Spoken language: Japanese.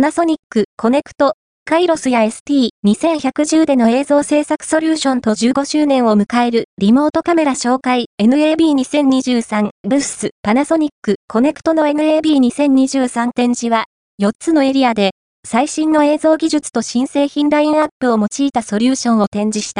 パナソニック、コネクト、カイロスや ST2110 での映像制作ソリューションと15周年を迎えるリモートカメラ紹介 NAB2023 ブースパナソニックコネクトの NAB2023 展示は4つのエリアで最新の映像技術と新製品ラインアップを用いたソリューションを展示した。